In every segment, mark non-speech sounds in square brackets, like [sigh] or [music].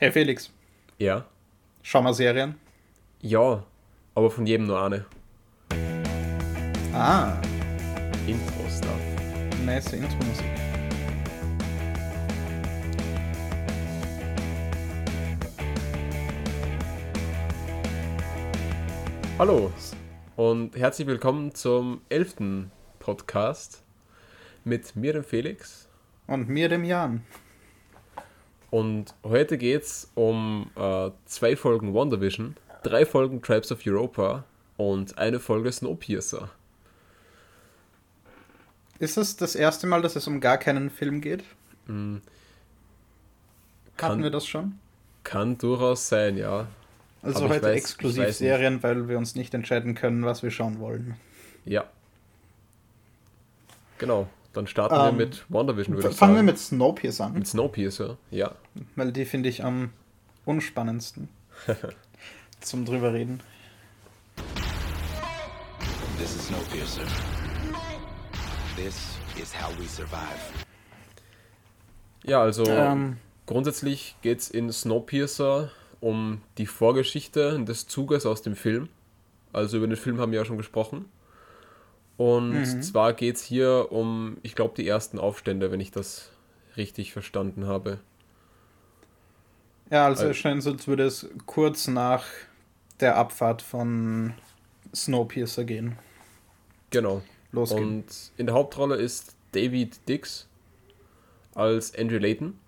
Hey Felix, Ja. schau mal Serien. Ja, aber von jedem nur eine. Ah, Intro-Stuff. nice Intro-Musik. Hallo und herzlich willkommen zum elften Podcast mit mir, dem Felix. Und mir, dem Jan. Und heute geht's um äh, zwei Folgen WandaVision, drei Folgen Tribes of Europa und eine Folge Snowpiercer. Ist es das erste Mal, dass es um gar keinen Film geht? Hatten Kann, wir das schon? kann durchaus sein, ja. Also Aber heute weiß- exklusiv. Serien, weil wir uns nicht entscheiden können, was wir schauen wollen. Ja. Genau, dann starten Ähm, wir mit WandaVision, würde ich Fangen wir sagen. mit Snowpiercer an, mit Snowpiercer, ja. weil die finde ich am unspannendsten [laughs] zum drüber reden. This is Snowpiercer. This is how we survive. Ja, also Ähm, grundsätzlich geht es in Snowpiercer um die Vorgeschichte des Zuges aus dem Film. Also über den Film haben wir ja schon gesprochen. Und Mhm. zwar geht es hier um, ich glaube, die ersten Aufstände, wenn ich das richtig verstanden habe. ja, also Also- es scheint so, als würde es kurz nach der Abfahrt von Snowpiercer gehen. Genau. Losgehen. Und in der Hauptrolle ist David Dix als Andrew Layton.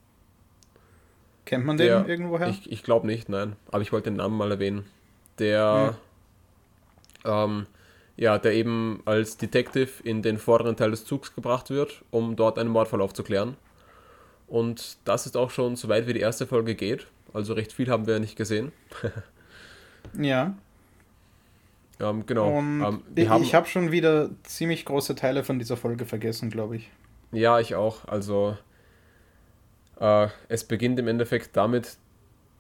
Kennt man Der, den irgendwoher? Ich, ich glaube nicht, nein. Aber ich wollte den Namen mal erwähnen. Der, ähm, ja, der eben als Detective in den vorderen Teil des Zugs gebracht wird, um dort einen Mordfall aufzuklären. Und das ist auch schon so weit wie die erste Folge geht. Also recht viel haben wir nicht gesehen. [laughs] ja. Ähm, genau. Ähm, ich habe schon wieder ziemlich große Teile von dieser Folge vergessen, glaube ich. Ja, ich auch. Also äh, es beginnt im Endeffekt damit,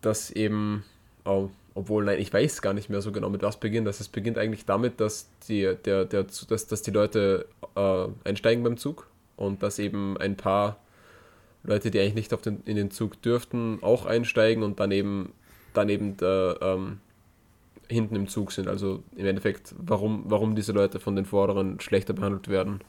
dass eben, oh, obwohl, nein, ich weiß gar nicht mehr so genau, mit was beginnt das. Es beginnt eigentlich damit, dass die, der, der, dass, dass die Leute äh, einsteigen beim Zug und dass eben ein paar Leute, die eigentlich nicht auf den, in den Zug dürften, auch einsteigen und dann eben, dann eben da, ähm, hinten im Zug sind. Also im Endeffekt, warum, warum diese Leute von den Vorderen schlechter behandelt werden.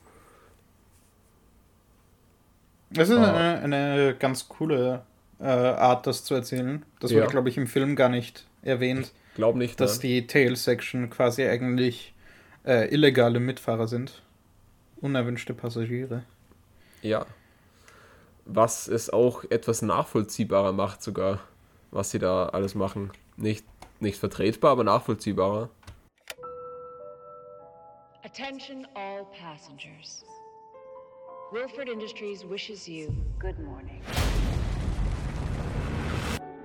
Das ist Ah. eine, eine ganz coole äh, Art, das zu erzählen. Das Ja. wurde, glaube ich, im Film gar nicht erwähnt, Glaub nicht, dass nein. die Tail-Section quasi eigentlich äh, illegale Mitfahrer sind. Unerwünschte Passagiere. Ja. Was es auch etwas nachvollziehbarer macht sogar, was sie da alles machen. Nicht, nicht vertretbar, aber nachvollziehbarer. Attention all passengers. Wilford Industries wishes you good morning.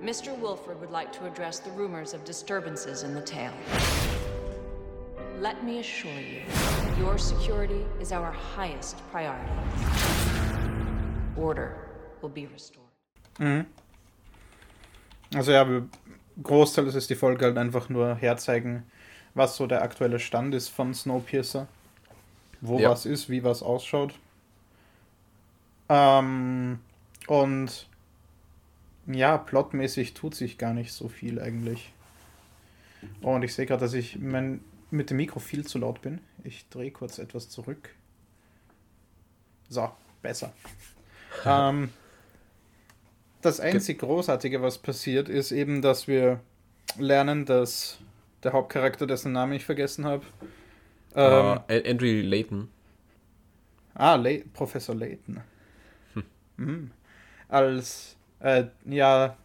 Mr. Wilford would like to address the rumors of disturbances in the tail. Let me assure you, your security is our highest priority. Order will be restored. Also ja, Großteil ist die Folge halt einfach nur herzeigen, was so der aktuelle Stand ist von Snowpiercer. Wo Ja. was ist, wie was ausschaut. Ähm, und ja, plotmäßig tut sich gar nicht so viel eigentlich. Oh, und ich sehe gerade, dass ich mein, mit dem Mikro viel zu laut bin. Ich drehe kurz etwas zurück. So, besser. [laughs] ähm, das einzig Großartige, was passiert, ist eben, dass wir lernen, dass der Hauptcharakter, dessen Namen ich vergessen habe, ähm, äh, Andrew Layton. Ah, Lay Professor Layton. Mhm. Als äh, ja,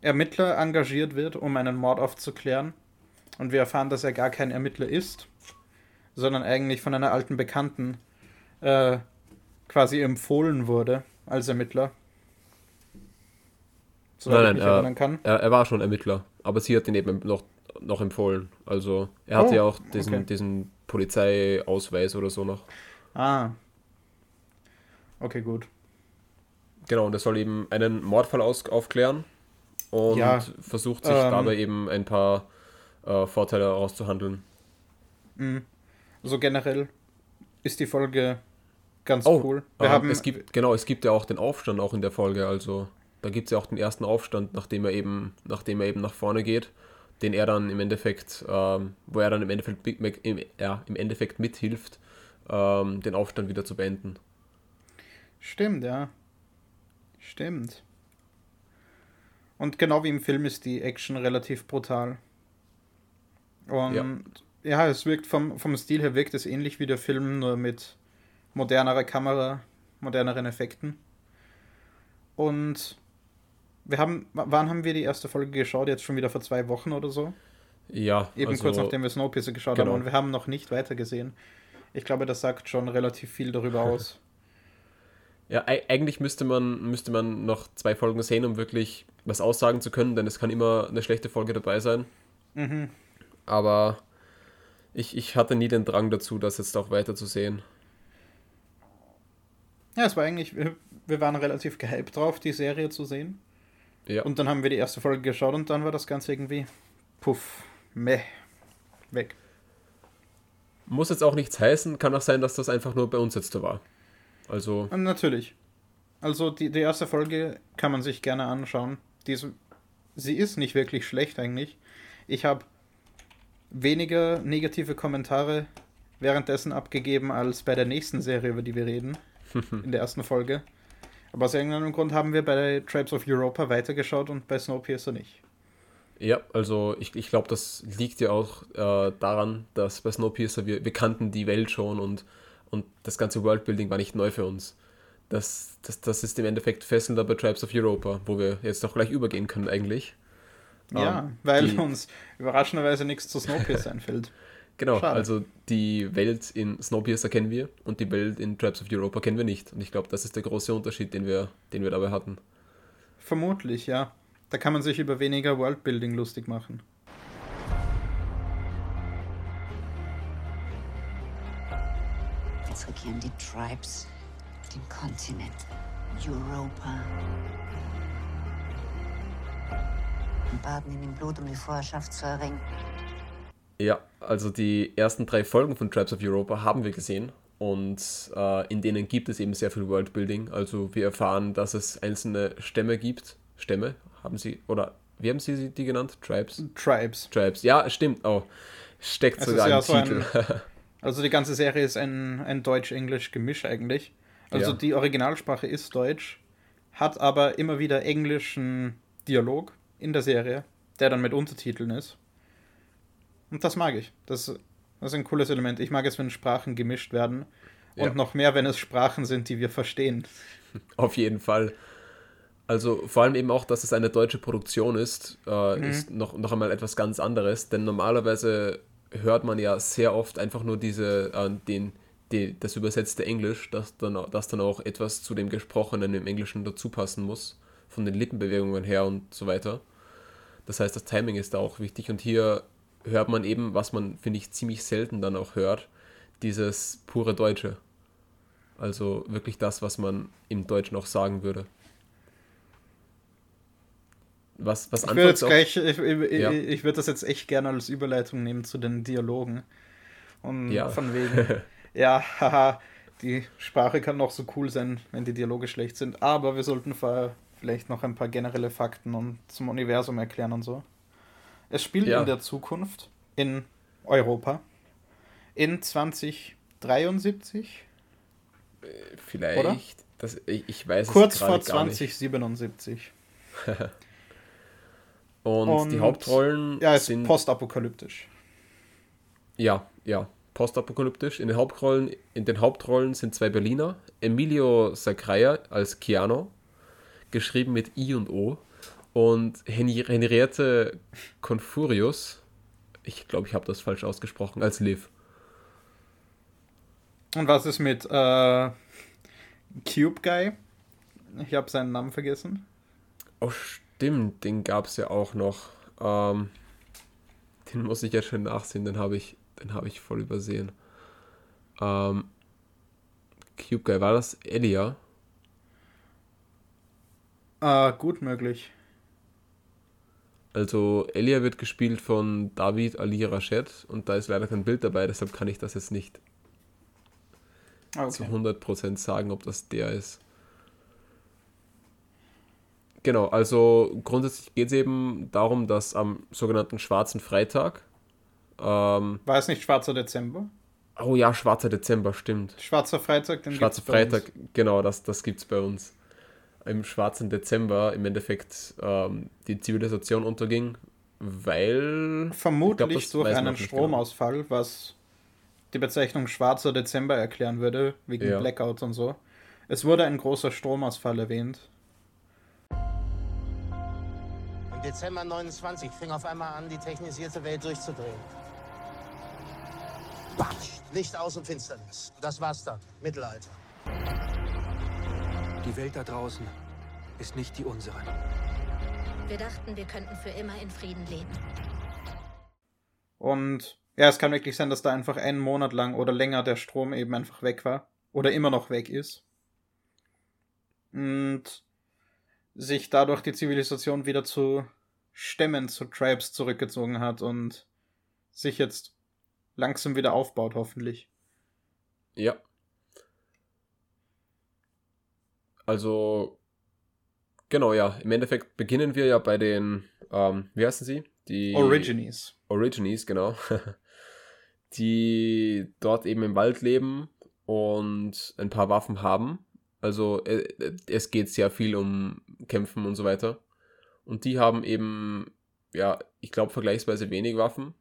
Ermittler engagiert wird, um einen Mord aufzuklären. Und wir erfahren, dass er gar kein Ermittler ist, sondern eigentlich von einer alten Bekannten äh, quasi empfohlen wurde als Ermittler. Mich äh, erinnern kann. Er, er war schon Ermittler, aber sie hat ihn eben noch, noch empfohlen. Also er hatte Oh, ja auch diesen, okay. diesen Polizeiausweis oder so noch. Ah. Okay, gut. Genau, und er soll eben einen Mordfall aus, aufklären und Ja, versucht sich ähm, dabei eben ein paar äh, Vorteile herauszuhandeln. So generell ist die Folge ganz Oh, cool. Wir ähm, haben es gibt, genau, es gibt ja auch den Aufstand auch in der Folge, also da gibt es ja auch den ersten Aufstand, nachdem er eben, nachdem er eben nach vorne geht, den er dann im Endeffekt, ähm, wo er dann im Endeffekt, im, ja, im Endeffekt mithilft, ähm, den Aufstand wieder zu beenden. Stimmt, ja. Stimmt. Und genau wie im Film ist die Action relativ brutal. Und ja, ja es wirkt vom, vom Stil her wirkt es ähnlich wie der Film, nur mit modernerer Kamera, moderneren Effekten. Und wir haben, wann haben wir die erste Folge geschaut? Jetzt schon wieder vor zwei Wochen oder so? Ja. Eben also, kurz nachdem wir Snowpiercer geschaut genau. haben und wir haben noch nicht weitergesehen. Ich glaube, das sagt schon relativ viel darüber [laughs] aus. Ja, eigentlich müsste man, müsste man noch zwei Folgen sehen, um wirklich was aussagen zu können, denn es kann immer eine schlechte Folge dabei sein. Mhm. Aber ich, ich hatte nie den Drang dazu, das jetzt auch weiter zu sehen. Ja, es war eigentlich, wir, wir waren relativ gehypt drauf, die Serie zu sehen. Ja. Und dann haben wir die erste Folge geschaut und dann war das Ganze irgendwie puff, meh, weg. Muss jetzt auch nichts heißen, kann auch sein, dass das einfach nur bei uns jetzt so war. Also. Natürlich. Also die, die erste Folge kann man sich gerne anschauen. Die ist, sie ist nicht wirklich schlecht eigentlich. Ich habe weniger negative Kommentare währenddessen abgegeben als bei der nächsten Serie, über die wir reden. [laughs] in der ersten Folge. Aber aus irgendeinem Grund haben wir bei Tribes of Europa weitergeschaut und bei Snowpiercer nicht. Ja, also ich, ich glaube, das liegt ja auch äh, daran, dass bei Snowpiercer wir, wir kannten die Welt schon und, und das ganze Worldbuilding war nicht neu für uns. Das, das, das ist im Endeffekt fesselnder bei Tribes of Europa, wo wir jetzt auch gleich übergehen können eigentlich. Ja, ähm, weil die, uns überraschenderweise nichts zu Snowpiercer [laughs] einfällt. Genau, Schade. also die Welt in Snowpiercer kennen wir und die Welt in Tribes of Europa kennen wir nicht. Und ich glaube, das ist der große Unterschied, den wir, den wir dabei hatten. Vermutlich, ja. Da kann man sich über weniger Worldbuilding lustig machen. Regieren die Tribes den Kontinent Europa. Und baden in dem Blut, um die Vorherrschaft zu erringen. Ja, also die ersten drei Folgen von Tribes of Europa haben wir gesehen und äh, in denen gibt es eben sehr viel Worldbuilding. Also wir erfahren, dass es einzelne Stämme gibt. Stämme haben sie, oder wie haben sie die genannt? Tribes? Tribes. Tribes, ja, stimmt. Oh, steckt es sogar im ja Titel. So ein, [laughs] also die ganze Serie ist ein, ein Deutsch-Englisch-Gemisch eigentlich. Also ja. die Originalsprache ist Deutsch, hat aber immer wieder englischen Dialog in der Serie, der dann mit Untertiteln ist. Und das mag ich. Das, das ist ein cooles Element. Ich mag es, wenn Sprachen gemischt werden. Und ja. noch mehr, wenn es Sprachen sind, die wir verstehen. [laughs] Auf jeden Fall. Also vor allem eben auch, dass es eine deutsche Produktion ist, äh, mhm. ist noch, noch einmal etwas ganz anderes. Denn normalerweise hört man ja sehr oft einfach nur diese, äh, den, die, das übersetzte Englisch, das dann, das dann auch etwas zu dem Gesprochenen im Englischen dazu passen muss. Von den Lippenbewegungen her und so weiter. Das heißt, das Timing ist da auch wichtig. Und hier hört man eben, was man, finde ich, ziemlich selten dann auch hört, dieses pure Deutsche. Also wirklich das, was man im Deutschen auch sagen würde. Was, was ich würde jetzt gleich, ich, ich, ja. ich würde das jetzt echt gerne als Überleitung nehmen zu den Dialogen. Und ja. von wegen, [laughs] ja, haha, die Sprache kann noch so cool sein, wenn die Dialoge schlecht sind. Aber wir sollten vorher vielleicht noch ein paar generelle Fakten und zum Universum erklären und so. Es spielt ja. in der Zukunft in Europa in 2073. Vielleicht. Oder? Das, ich, ich weiß Kurz vor 2077. [laughs] Und, Und, die Hauptrollen ja, es sind postapokalyptisch. Ja, ja, postapokalyptisch. In den Hauptrollen, in den Hauptrollen sind zwei Berliner, Emilio Sacraia als Keanu, geschrieben mit I und O, und Henriette Confurius, ich glaube, ich habe das falsch ausgesprochen, als Liv. Und was ist mit äh, Cube Guy? Ich habe seinen Namen vergessen. Oh, stimmt, den gab es ja auch noch. Ähm, den muss ich ja schon nachsehen, den habe ich, hab ich voll übersehen. Ähm, Cube Guy, war das Elia? Äh, gut möglich. Also Elia wird gespielt von David Ali Rached und da ist leider kein Bild dabei, deshalb kann ich das jetzt nicht ah, okay. zu 100% sagen, ob das der ist. Genau, also grundsätzlich geht es eben darum, dass am sogenannten Schwarzen Freitag. Ähm, War es nicht Schwarzer Dezember? oh ja, Schwarzer Dezember, stimmt. Schwarzer Freitag, den Schwarzer. Freitag, genau, das, das gibt es bei uns. Im Schwarzen Dezember im Endeffekt ähm, die Zivilisation unterging, weil. Vermutlich Ich glaub, durch einen nicht Stromausfall, was die Bezeichnung Schwarzer Dezember erklären würde, wegen Ja. Blackout und so. Es wurde ein großer Stromausfall erwähnt. Im Dezember 29 fing auf einmal an, die technisierte Welt durchzudrehen. Batsch! Licht aus und Finsternis. Das war's dann. Mittelalter. Die Welt da draußen ist nicht die unsere. Wir dachten, wir könnten für immer in Frieden leben. Und ja, es kann wirklich sein, dass da einfach einen Monat lang oder länger der Strom eben einfach weg war. Oder immer noch weg ist. Und sich dadurch die Zivilisation wieder zu Stämmen, zu Tribes zurückgezogen hat und sich jetzt langsam wieder aufbaut, hoffentlich. Ja. Also, genau, ja. Im Endeffekt beginnen wir ja bei den, ähm, wie heißen sie? Die Origines. Origines, genau. [laughs] die dort eben im Wald leben und ein paar Waffen haben. Also äh, äh, es geht sehr viel um Kämpfen und so weiter. Und die haben eben, ja, ich glaube vergleichsweise wenig Waffen.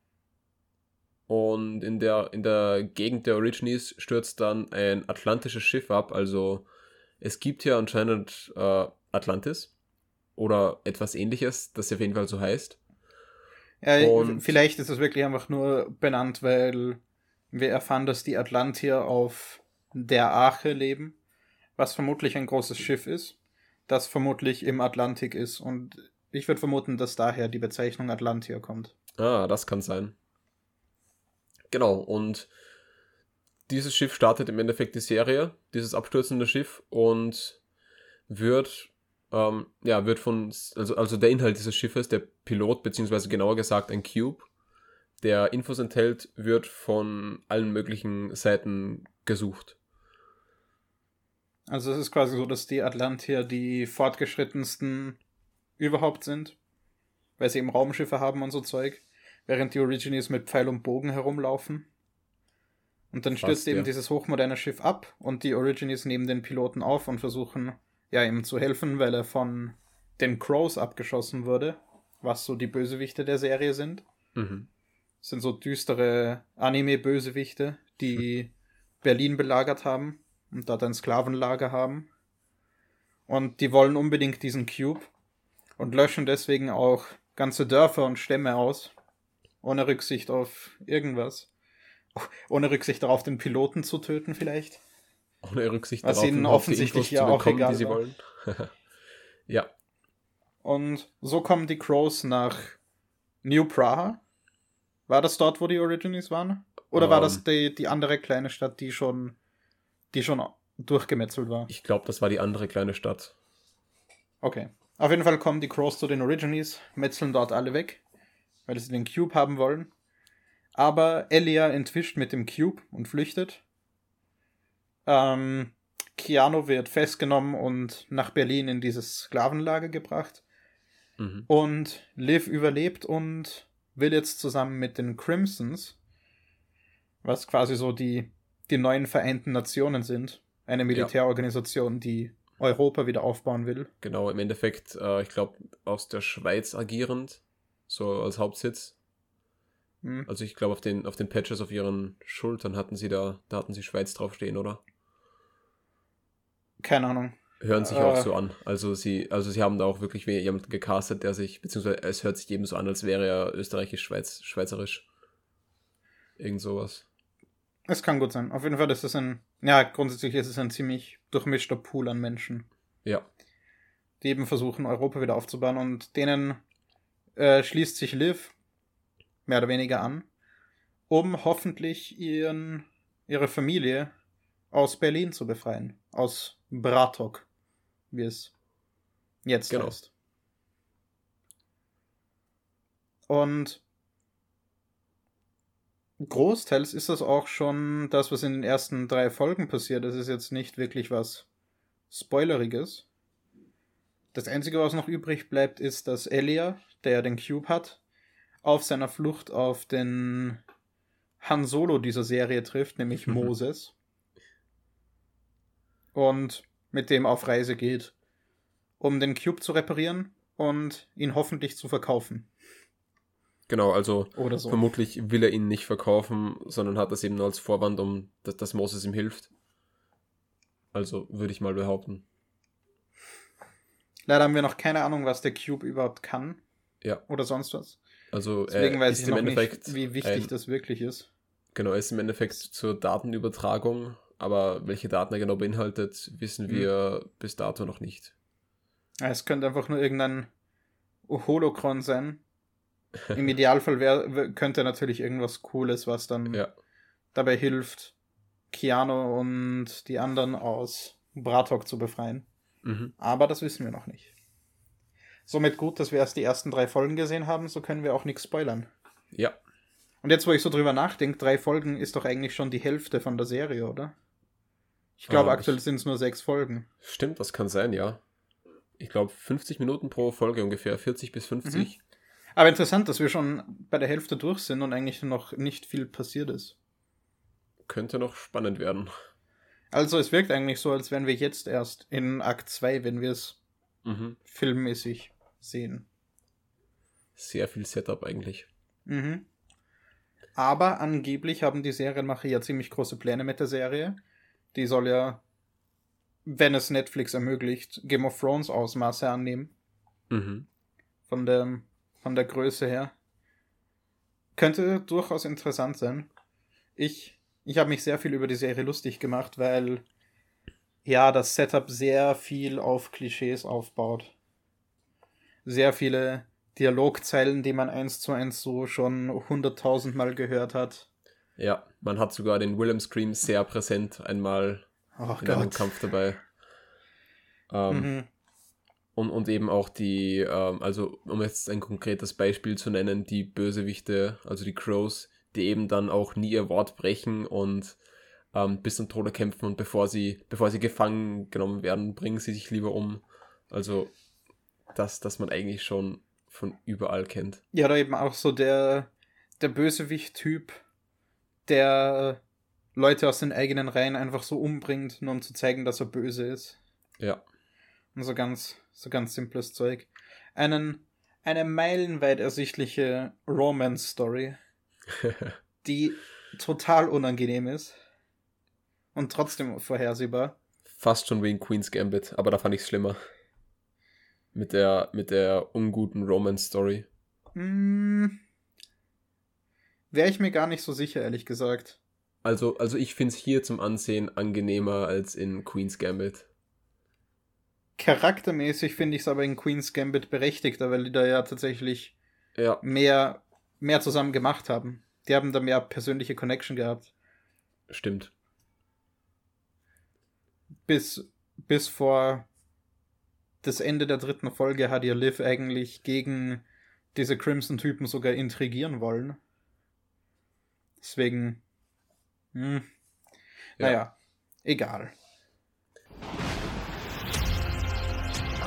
Und in der, in der Gegend der Origines stürzt dann ein atlantisches Schiff ab. Also es gibt hier anscheinend äh, Atlantis oder etwas ähnliches, das auf jeden Fall so heißt. Ja, Und- vielleicht ist es wirklich einfach nur benannt, weil wir erfahren, dass die Atlantier auf der Arche leben, was vermutlich ein großes Schiff ist, das vermutlich im Atlantik ist. Und ich würde vermuten, dass daher die Bezeichnung Atlantier kommt. Ah, das kann sein. Genau, und dieses Schiff startet im Endeffekt die Serie, dieses abstürzende Schiff, und wird, ähm, ja, wird von, also, also der Inhalt dieses Schiffes, der Pilot, beziehungsweise genauer gesagt ein Cube, der Infos enthält, wird von allen möglichen Seiten gesucht. Also es ist quasi so, dass die Atlantier die fortgeschrittensten überhaupt sind, weil sie eben Raumschiffe haben und so Zeug, während die Origines mit Pfeil und Bogen herumlaufen. Und dann stürzt Fast, eben ja. dieses hochmoderne Schiff ab und die Origines nehmen den Piloten auf und versuchen, ja, ihm zu helfen, weil er von den Crows abgeschossen wurde, was so die Bösewichte der Serie sind. Mhm. Das sind so düstere Anime-Bösewichte, die [laughs] Berlin belagert haben und dort ein Sklavenlager haben. Und die wollen unbedingt diesen Cube und löschen deswegen auch ganze Dörfer und Stämme aus, ohne Rücksicht auf irgendwas. Ohne Rücksicht darauf, den Piloten zu töten vielleicht. Ohne Rücksicht Was darauf, ihnen offensichtlich ja zu auch egal die sie war. wollen. [laughs] ja, Und so kommen die Crows nach New Praha. War das dort, wo die Origines waren? Oder war Ähm. das die, die andere kleine Stadt, die schon, die schon durchgemetzelt war? ich glaube, das war die andere kleine Stadt. Okay. Auf jeden Fall kommen die Crows zu den Origines, metzeln dort alle weg, weil sie den Cube haben wollen. Aber Elia entwischt mit dem Cube und flüchtet. Ähm, Keanu wird festgenommen und nach Berlin in dieses Sklavenlager gebracht. Mhm. Und Liv überlebt und will jetzt zusammen mit den Crimsons, was quasi so die, die neuen Vereinten Nationen sind, eine Militärorganisation, die Europa wieder aufbauen will. Genau, im Endeffekt, äh, ich glaube, aus der Schweiz agierend, so als Hauptsitz. Hm. Also ich glaube, auf den, auf den Patches auf ihren Schultern hatten sie da, da hatten sie Schweiz draufstehen, oder? Keine Ahnung. Hören sich Äh. auch so an. Also sie, also sie haben da auch wirklich jemanden gecastet, der sich, beziehungsweise es hört sich eben so an, als wäre er österreichisch, Schweiz, schweizerisch. Irgend sowas. Es kann gut sein. Auf jeden Fall ist es ein, ja, grundsätzlich ist es ein ziemlich durchmischter Pool an Menschen, Ja. die eben versuchen, Europa wieder aufzubauen und denen äh, schließt sich Liv mehr oder weniger an, um hoffentlich ihren, ihre Familie aus Berlin zu befreien. Aus Bratok, wie es jetzt Genau. heißt. Und großteils ist das auch schon das, was in den ersten drei Folgen passiert. Das ist jetzt nicht wirklich was Spoileriges. Das Einzige, was noch übrig bleibt, ist, dass Elia, der den Cube hat, auf seiner Flucht auf den Han Solo dieser Serie trifft, nämlich Mhm. [laughs] Moses. Und mit dem auf Reise geht, um den Cube zu reparieren und ihn hoffentlich zu verkaufen. Genau, also so. vermutlich will er ihn nicht verkaufen, sondern hat das eben nur als Vorwand, um dass, dass Moses ihm hilft. Also würde ich mal behaupten. Leider haben wir noch keine Ahnung, was der Cube überhaupt kann Ja, oder sonst was. also Deswegen er weiß ist ich im Endeffekt nicht, wie wichtig ein, das wirklich ist. Genau, er ist im Endeffekt zur Datenübertragung, aber welche Daten er genau beinhaltet, wissen Mhm. wir bis dato noch nicht. Es könnte einfach nur irgendein Holocron sein. Im [laughs] Idealfall wär, könnte natürlich irgendwas Cooles, was dann Ja, dabei hilft, Keanu und die anderen aus Bratok zu befreien. mhm. Aber das wissen wir noch nicht. Somit gut, dass wir erst die ersten drei Folgen gesehen haben, so können wir auch nichts spoilern. ja, Und jetzt, wo ich so drüber nachdenke, drei Folgen ist doch eigentlich schon die Hälfte von der Serie, oder? Ich glaube, Ah, aktuell sind es nur sechs Folgen. stimmt, das kann sein, ja. Ich glaube 50 Minuten pro Folge ungefähr, 40 bis 50. Aber interessant, dass wir schon bei der Hälfte durch sind und eigentlich noch nicht viel passiert ist. Könnte noch spannend werden. Also es wirkt eigentlich so, als wären wir jetzt erst in Akt 2, wenn wir es Mhm. filmmäßig sehen. Sehr viel Setup eigentlich. Mhm. Aber angeblich haben die Serienmacher ja ziemlich große Pläne mit der Serie. Die soll ja, wenn es Netflix ermöglicht, Game of Thrones Ausmaße annehmen. Mhm. Von der, von der Größe her. Könnte durchaus interessant sein. Ich, ich habe mich sehr viel über die Serie lustig gemacht, weil ja, das Setup sehr viel auf Klischees aufbaut. Sehr viele Dialogzeilen, die man eins zu eins so schon hunderttausendmal gehört hat. Ja, man hat sogar den Willem Scream sehr präsent einmal Oh in einem Gott. Kampf dabei. Ähm, Mhm. Und, und eben auch die, ähm, also um jetzt ein konkretes Beispiel zu nennen, die Bösewichte, also die Crows, die eben dann auch nie ihr Wort brechen und ähm, bis zum Tode kämpfen und bevor sie, bevor sie gefangen genommen werden, bringen sie sich lieber um. Also das, das man eigentlich schon von überall kennt. Ja, oder eben auch so der, der Bösewicht-Typ, der Leute aus den eigenen Reihen einfach so umbringt, nur um zu zeigen, dass er böse ist. Ja, Und so ganz, so ganz simples Zeug. Einen, eine meilenweit ersichtliche Romance-Story, [laughs] die total unangenehm ist und trotzdem vorhersehbar. fast schon wie in Queen's Gambit, aber da fand ich es schlimmer. Mit der, mit der unguten Romance-Story. Hm, Wäre ich mir gar nicht so sicher, ehrlich gesagt. Also, also ich finde es hier zum Ansehen angenehmer als in Queen's Gambit. Charaktermäßig finde ich es aber in Queen's Gambit berechtigter, weil die da ja tatsächlich Ja, mehr, mehr zusammen gemacht haben. Die haben da mehr persönliche Connection gehabt. stimmt. Bis, bis vor das Ende der dritten Folge hat ja Liv eigentlich gegen diese Crimson-Typen sogar intrigieren wollen. Deswegen. Hm, Ja. Naja, egal.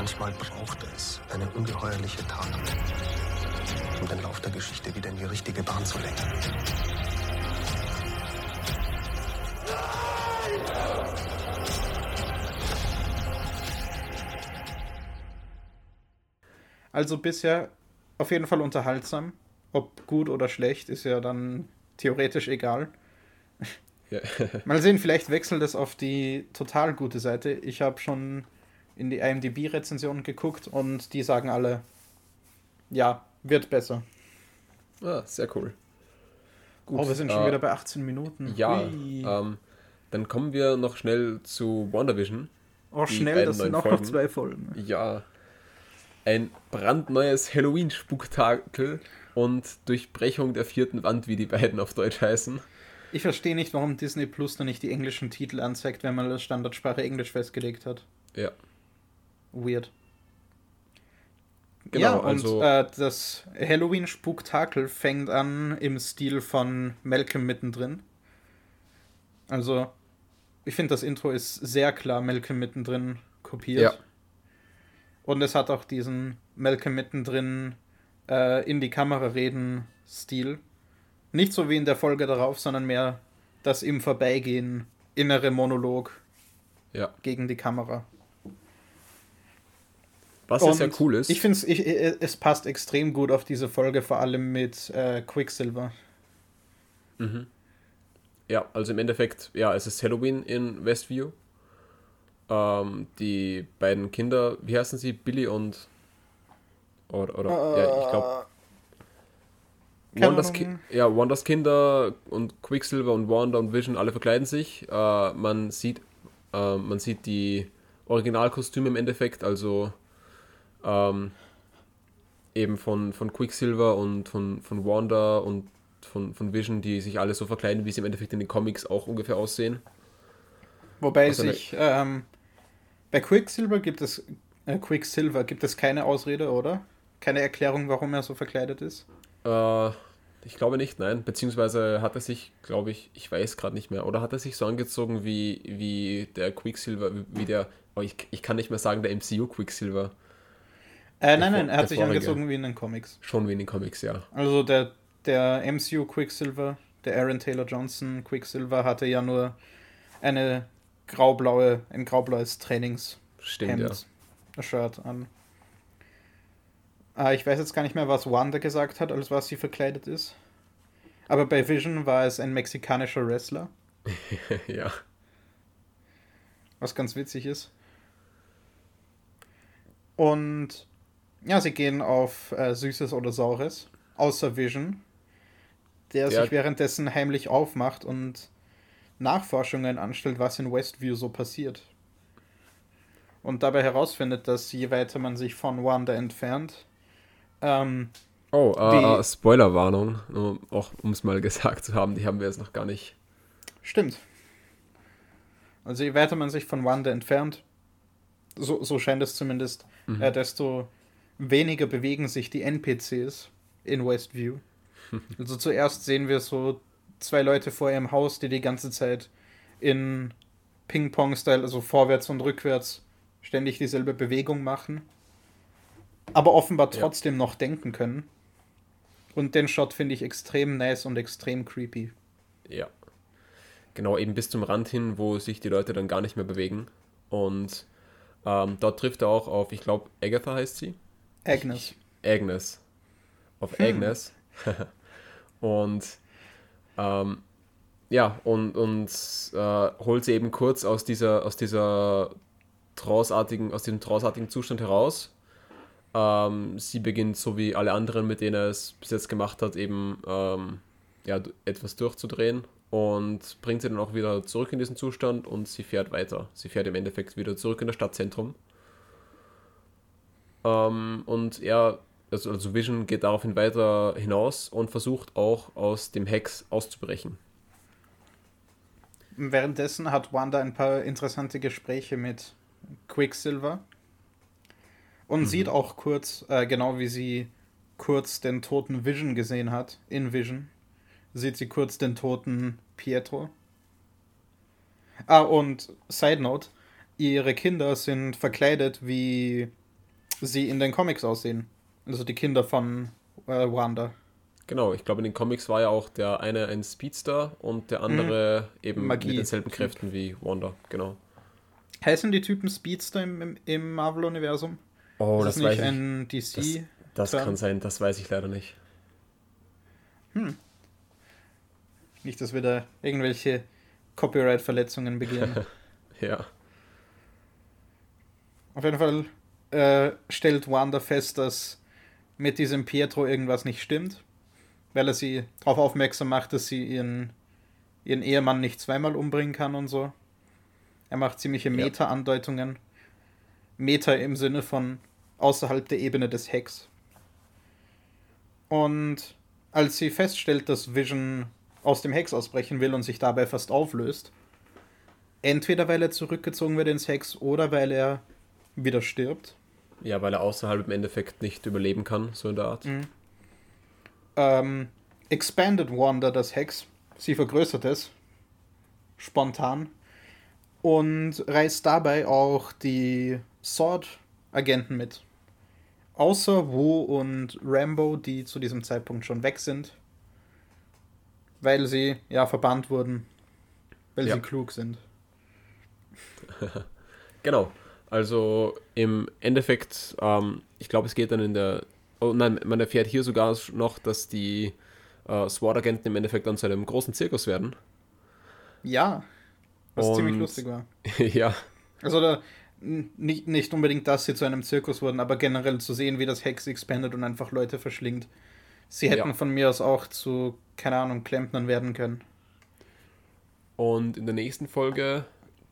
Manchmal braucht es eine ungeheuerliche Tat, um den Lauf der Geschichte wieder in die richtige Bahn zu lenken. Also bisher auf jeden Fall unterhaltsam. Ob gut oder schlecht, ist ja dann theoretisch egal. Ja. Mal sehen, vielleicht wechselt es auf die total gute Seite. Ich habe schon in die IMDb-Rezensionen geguckt und die sagen alle, ja, wird besser. ah, sehr cool. Gut, oh, wir sind schon äh, wieder bei 18 Minuten. Ja, ähm, dann kommen wir noch schnell zu WandaVision. oh, schnell, das sind auch noch zwei Folgen. Ja, ein brandneues Halloween-Spektakel und Durchbrechung der vierten Wand, wie die beiden auf Deutsch heißen. Ich verstehe nicht, warum Disney Plus noch nicht die englischen Titel anzeigt, wenn man als Standardsprache Englisch festgelegt hat. Ja, Weird. Genau, ja, und also- äh, das Halloween-Spuktakel fängt an im Stil von Malcolm mittendrin. Also, ich finde, das Intro ist sehr klar Malcolm mittendrin kopiert. Ja. Und es hat auch diesen Malcolm mittendrin äh, in die Kamera reden Stil. Nicht so wie in der Folge darauf, sondern mehr das im Vorbeigehen innere Monolog Ja. gegen die Kamera. Was ja Und sehr cool ist. Ich finde es, ich, äh, es passt extrem gut auf diese Folge, vor allem mit äh, Quicksilver. Ja, also im Endeffekt, ja, es ist Halloween in Westview. Ähm, die beiden Kinder, wie heißen sie? Billy und. Oder, oder ja, ich glaube. keine Wanders, Ki ja, Wanders Kinder und Quicksilver und Wanda und Vision alle verkleiden sich. Äh, man sieht, äh, man sieht die Originalkostüme im Endeffekt, also ähm, eben von, von Quicksilver und von, von Wanda und von, von Vision, die sich alle so verkleiden, wie sie im Endeffekt in den Comics auch ungefähr aussehen. Wobei Also sich ähm, bei Quicksilver gibt es äh, Quicksilver gibt es keine Ausrede, oder? Keine Erklärung, warum er so verkleidet ist. Äh, ich glaube nicht, nein. Beziehungsweise hat er sich, glaube ich, ich weiß gerade nicht mehr, oder hat er sich so angezogen wie, wie der Quicksilver, wie- wie der, oh, ich, ich kann nicht mehr sagen, der MCU Quicksilver. Äh, nein, nein, er hat sich vorige. angezogen wie in den Comics. Schon wie in den Comics, ja. Also der, der MCU Quicksilver, der Aaron Taylor Johnson Quicksilver hatte ja nur eine graublaue, ein graublaues Trainings Stimmt, ja. Shirt an. Ah, ich weiß jetzt gar nicht mehr, was Wanda gesagt hat, als was sie verkleidet ist. Aber bei Vision war es ein mexikanischer Wrestler, [laughs] ja. was ganz witzig ist. Und ja, sie gehen auf äh, Süßes oder Saures, außer Vision, der Der- sich währenddessen heimlich aufmacht und Nachforschungen anstellt, was in Westview so passiert. Und dabei herausfindet, dass je weiter man sich von Wanda entfernt, ähm, Oh, äh, äh, Spoilerwarnung, nur auch um es mal [laughs] gesagt zu haben, die haben wir jetzt noch gar nicht. Stimmt. Also je weiter man sich von Wanda entfernt, so, so scheint es zumindest, äh, desto weniger bewegen sich die NPCs in Westview. [laughs] Also zuerst sehen wir so zwei Leute vor ihrem Haus, die die ganze Zeit in Ping-Pong-Style, also vorwärts und rückwärts, ständig dieselbe Bewegung machen. Aber offenbar Ja. trotzdem noch denken können. Und den Shot finde ich extrem nice und extrem creepy. Ja. Genau, eben bis zum Rand hin, wo sich die Leute dann gar nicht mehr bewegen. Und ähm, dort trifft er auch auf, ich glaube, Agatha heißt sie. Agnes. Agnes. Auf Agnes. [laughs] und ähm, ja, und, und äh, holt sie eben kurz aus dieser, aus dieser tranceartigen, aus diesem tranceartigen Zustand heraus. Ähm, sie beginnt, so wie alle anderen, mit denen er es bis jetzt gemacht hat, eben ähm, ja, etwas durchzudrehen und bringt sie dann auch wieder zurück in diesen Zustand und sie fährt weiter. Sie fährt im Endeffekt wieder zurück in das Stadtzentrum. Ähm, und er, also, also Vision geht daraufhin weiter hinaus und versucht auch aus dem Hex auszubrechen. Währenddessen hat Wanda ein paar interessante Gespräche mit Quicksilver und sieht auch kurz, äh, genau wie sie kurz den toten Vision gesehen hat, in Vision, sieht sie kurz den toten Pietro. Ah, und Side Note, ihre Kinder sind verkleidet, wie sie in den Comics aussehen. Also die Kinder von äh, Wanda. Genau, ich glaube, in den Comics war ja auch der eine ein Speedster und der andere eben Magie- mit denselben Kräften wie Wanda. Genau. Heißen die Typen Speedster im, im, im Marvel-Universum? Oh, ist das, das weiß nicht ich. ein DC? Das Term? kann sein, das weiß ich leider nicht. Nicht, dass wir da irgendwelche Copyright-Verletzungen begehen. [laughs] Ja. Auf jeden Fall äh, stellt Wanda fest, dass mit diesem Pietro irgendwas nicht stimmt, weil er sie darauf aufmerksam macht, dass sie ihren, ihren Ehemann nicht zweimal umbringen kann und so. Er macht ziemliche Meta-Andeutungen. Meta im Sinne von außerhalb der Ebene des Hacks. Und als sie feststellt, dass Vision aus dem Hex ausbrechen will und sich dabei fast auflöst, entweder weil er zurückgezogen wird ins Hex oder weil er wieder stirbt, Ja, weil er außerhalb im Endeffekt nicht überleben kann, so in der Art. ähm, expandet Wanda das Hex. Sie vergrößert es. Spontan. Und reißt dabei auch die Sword Agenten mit. Außer Wu und Rambo, die zu diesem Zeitpunkt schon weg sind. Weil sie ja verbannt wurden. Weil Ja. sie klug sind. [laughs] Genau. Also im Endeffekt, ähm, ich glaube, es geht dann in der. Oh nein, man erfährt hier sogar noch, dass die äh, SWAT-Agenten im Endeffekt dann zu einem großen Zirkus werden. Ja. Was Und- ziemlich lustig war. [laughs] ja, Also da, nicht, nicht unbedingt, dass sie zu einem Zirkus wurden, aber generell zu sehen, wie das Hex expandet und einfach Leute verschlingt. Sie hätten Ja. von mir aus auch zu, keine Ahnung, Klempnern werden können. und in der nächsten Folge,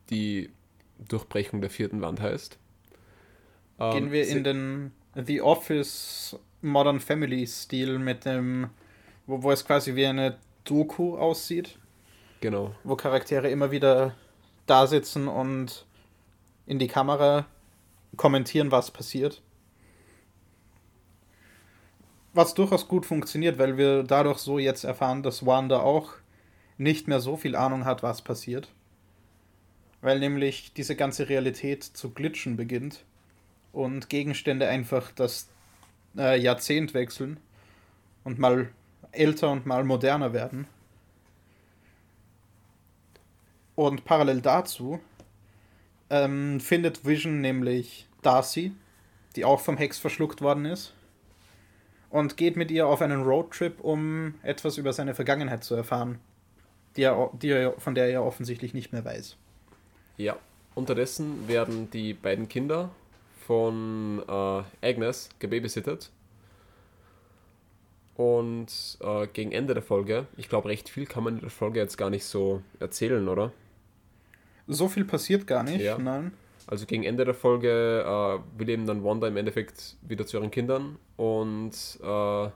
die Durchbrechung der vierten Wand heißt. ähm, Gehen wir in den The Office Modern Family Stil mit dem, wo, wo es quasi wie eine Doku aussieht, Genau. wo Charaktere immer wieder da sitzen und in die Kamera kommentieren, was passiert. Was durchaus gut funktioniert, weil wir dadurch so jetzt erfahren, dass Wanda auch nicht mehr so viel Ahnung hat, was passiert. Weil nämlich diese ganze Realität zu glitschen beginnt und Gegenstände einfach das äh, Jahrzehnt wechseln und mal älter und mal moderner werden. Und parallel dazu ähm, findet Vision nämlich Darcy, die auch vom Hex verschluckt worden ist, und geht mit ihr auf einen Roadtrip, um etwas über seine Vergangenheit zu erfahren, die er, die er, von der er offensichtlich nicht mehr weiß. Ja. Unterdessen werden die beiden Kinder von äh, Agnes gebabysittet. Und äh, gegen Ende der Folge, ich glaube, recht viel kann man in der Folge jetzt gar nicht so erzählen, oder? So viel passiert gar nicht, Ja. nein. Also gegen Ende der Folge äh, will eben dann Wanda im Endeffekt wieder zu ihren Kindern und äh,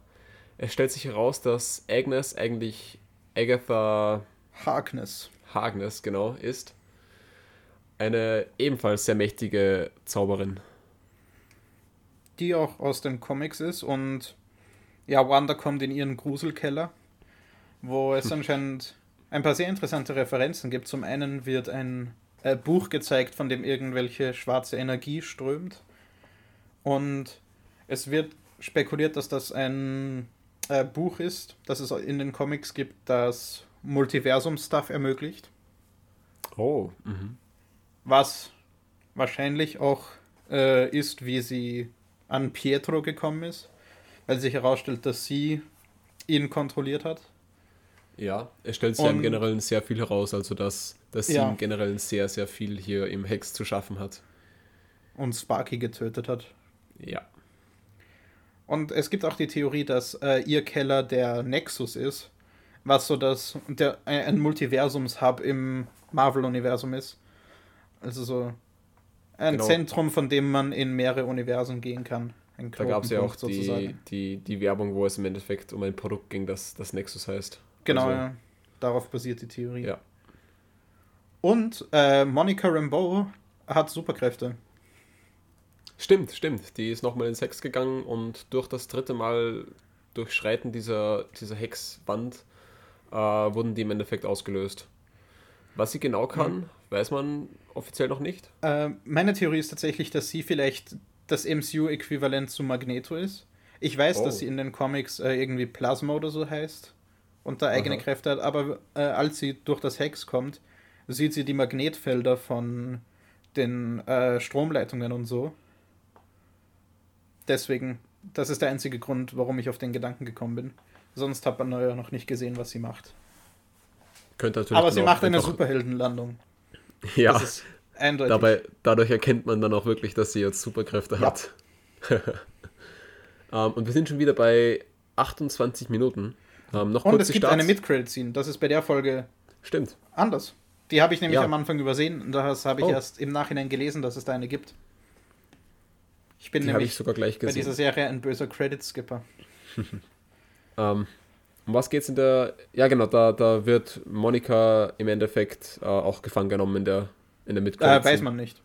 es stellt sich heraus, dass Agnes eigentlich Agatha Harkness. Harkness, genau, ist. Eine ebenfalls sehr mächtige Zauberin. die auch aus den Comics ist und ja, Wanda kommt in ihren Gruselkeller, wo es [laughs] anscheinend ein paar sehr interessante Referenzen gibt. Zum einen wird ein äh, Buch gezeigt, von dem irgendwelche schwarze Energie strömt und es wird spekuliert, dass das ein äh, Buch ist, das es in den Comics gibt, das Multiversum-Stuff ermöglicht, Oh, mhm. Was wahrscheinlich auch äh, ist, wie sie an Pietro gekommen ist, weil sich herausstellt, dass sie ihn kontrolliert hat. ja. Es stellt sich ja im Generellen sehr viel heraus, also dass, dass sie Ja. im Generellen sehr, sehr viel hier im Hex zu schaffen hat. und Sparky getötet hat. Ja. Und es gibt auch die Theorie, dass äh, ihr Keller der Nexus ist, was so das der, ein Multiversums-Hub im Marvel-Universum ist. Also so ein Genau. Zentrum, von dem man in mehrere Universen gehen kann. Da gab es ja auch die, die, die Werbung, wo es im Endeffekt um ein Produkt ging, das, das Nexus heißt. Genau, Also, ja. darauf basiert die Theorie. Ja. Und äh, Monica Rambeau hat Superkräfte. Stimmt, stimmt. Die ist nochmal in Sex gegangen und durch das dritte Mal Durchschreiten dieser, dieser Hexwand äh, wurden die im Endeffekt ausgelöst. Was sie genau kann. Weiß man offiziell noch nicht. Äh, meine Theorie ist tatsächlich, dass sie vielleicht das MCU-Äquivalent zu Magneto ist. Ich weiß, Oh. dass sie in den Comics äh, irgendwie Plasma oder so heißt und da eigene Aha. Kräfte hat, aber äh, als sie durch das Hex kommt, sieht sie die Magnetfelder von den äh, Stromleitungen und so. Deswegen, das ist der einzige Grund, warum ich auf den Gedanken gekommen bin. Sonst hat man ja noch nicht gesehen, was sie macht. Könnte natürlich Aber sie macht eine Superheldenlandung. Ja, Das ist eindeutig. dabei, dadurch erkennt man dann auch wirklich, dass sie jetzt Superkräfte Ja. hat. [laughs] ähm, und wir sind schon wieder bei 28 Minuten. Ähm, noch und es gibt Starts. eine Mid-Credit-Scene. Das ist bei der Folge Stimmt. anders. Die habe ich nämlich Ja. am Anfang übersehen und das habe ich Oh. erst im Nachhinein gelesen, dass es da eine gibt. Ich bin Die nämlich ich sogar gleich bei dieser gesehen. Serie ein böser Credit-Skipper. [laughs] Ähm, um was geht's in der. Ja, genau, da, da wird Monika im Endeffekt äh, auch gefangen genommen in der, in der mid Äh, weiß man nicht.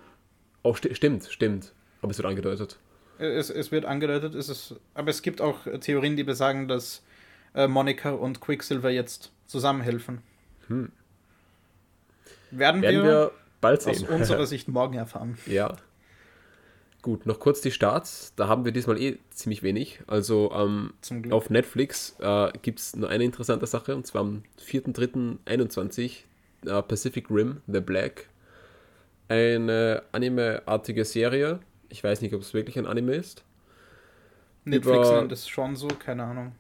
Oh, sti stimmt, stimmt. Aber es wird angedeutet. Es, es wird angedeutet, es ist, aber es gibt auch Theorien, die besagen, dass äh, Monica und Quicksilver jetzt zusammenhelfen. Werden, Hm. Werden wir, wir bald aus sehen. unserer [laughs] Sicht morgen erfahren. ja. Gut, noch kurz die Starts. Da haben wir diesmal eh ziemlich wenig. Also ähm, auf Netflix äh, gibt es nur eine interessante Sache und zwar am 4.3.21 äh, Pacific Rim The Black. Eine Anime-artige Serie. Ich weiß nicht, ob es wirklich ein Anime ist. Netflix über- nennt es schon so, keine Ahnung.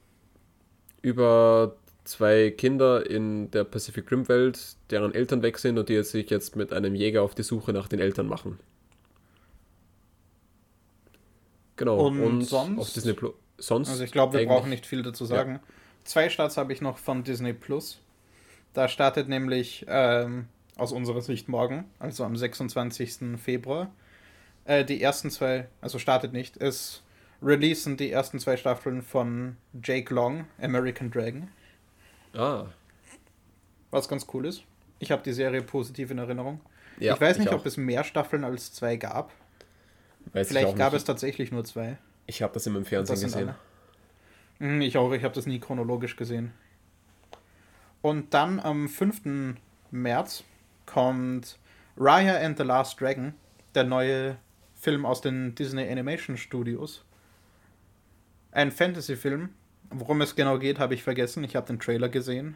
Über zwei Kinder in der Pacific Rim Welt, deren Eltern weg sind und die sich jetzt mit einem Jäger auf die Suche nach den Eltern machen. Genau. Und sonst? auf Disney Plus. Sonst Also ich glaube, wir brauchen nicht viel dazu sagen. Zwei Starts habe ich noch von Disney Plus. Da startet nämlich ähm, aus unserer Sicht morgen, also am 26. Februar, äh, die ersten zwei, also startet nicht, es releasen die ersten zwei Staffeln von Jake Long, American Dragon, Ah, was ganz cool ist. Ich habe die Serie positiv in Erinnerung. ja, ich weiß nicht, auch. ob es mehr Staffeln als zwei gab. Weiß ich Vielleicht gab nicht. es tatsächlich nur zwei. Ich habe das immer im Fernsehen gesehen. alle. Hm, Ich auch, ich habe das nie chronologisch gesehen. Und dann am 5. März kommt Raya and the Last Dragon, der neue Film aus den Disney Animation Studios. Ein Fantasy-Film. Worum es genau geht, habe ich vergessen. Ich habe den Trailer gesehen,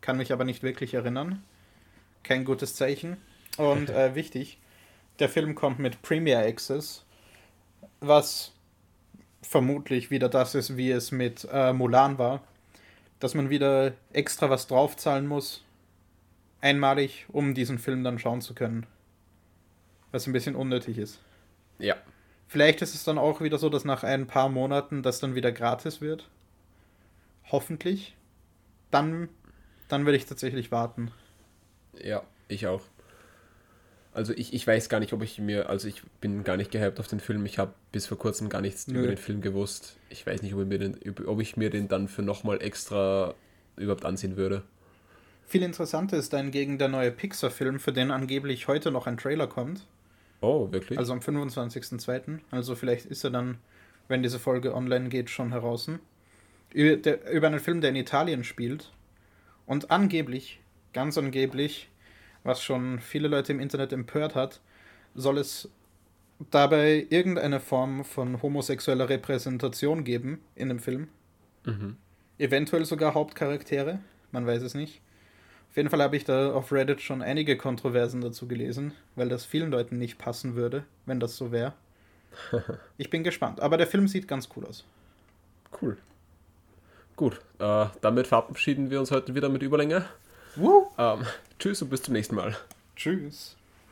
kann mich aber nicht wirklich erinnern. Kein gutes Zeichen. Und [laughs] äh, wichtig, der Film kommt mit Premier Access, was vermutlich wieder das ist, wie es mit äh, Mulan war, dass man wieder extra was draufzahlen muss, einmalig, um diesen Film dann schauen zu können. Was ein bisschen unnötig ist. Ja, Vielleicht ist es dann auch wieder so, dass nach ein paar Monaten das dann wieder gratis wird. Hoffentlich. Dann, dann würde ich tatsächlich warten. ja, ich auch. Also ich, ich weiß gar nicht, ob ich mir, also ich bin gar nicht gehypt auf den Film. Ich habe bis vor kurzem gar nichts Nö. über den Film gewusst. Ich weiß nicht, ob ich mir den, ob ich mir den dann für nochmal extra überhaupt ansehen würde. Viel interessanter ist dahingegen der neue Pixar-Film, für den angeblich heute noch ein Trailer kommt. Oh, wirklich? Also am 25.02. Also vielleicht ist er dann, wenn diese Folge online geht, schon heraus. Über, der, über einen Film, der in Italien spielt. Und angeblich, ganz angeblich, was schon viele Leute im Internet empört hat, soll es dabei irgendeine Form von homosexueller Repräsentation geben in dem Film. Mhm. Eventuell sogar Hauptcharaktere, man weiß es nicht. Auf jeden Fall habe ich da auf Reddit schon einige Kontroversen dazu gelesen, weil das vielen Leuten nicht passen würde, wenn das so wäre. [laughs] Ich bin gespannt, aber der Film sieht ganz cool aus. Cool. Gut, äh, damit verabschieden wir uns heute wieder mit Überlänge. Woo! Ähm, tschüss und bis zum nächsten Mal. Tschüss.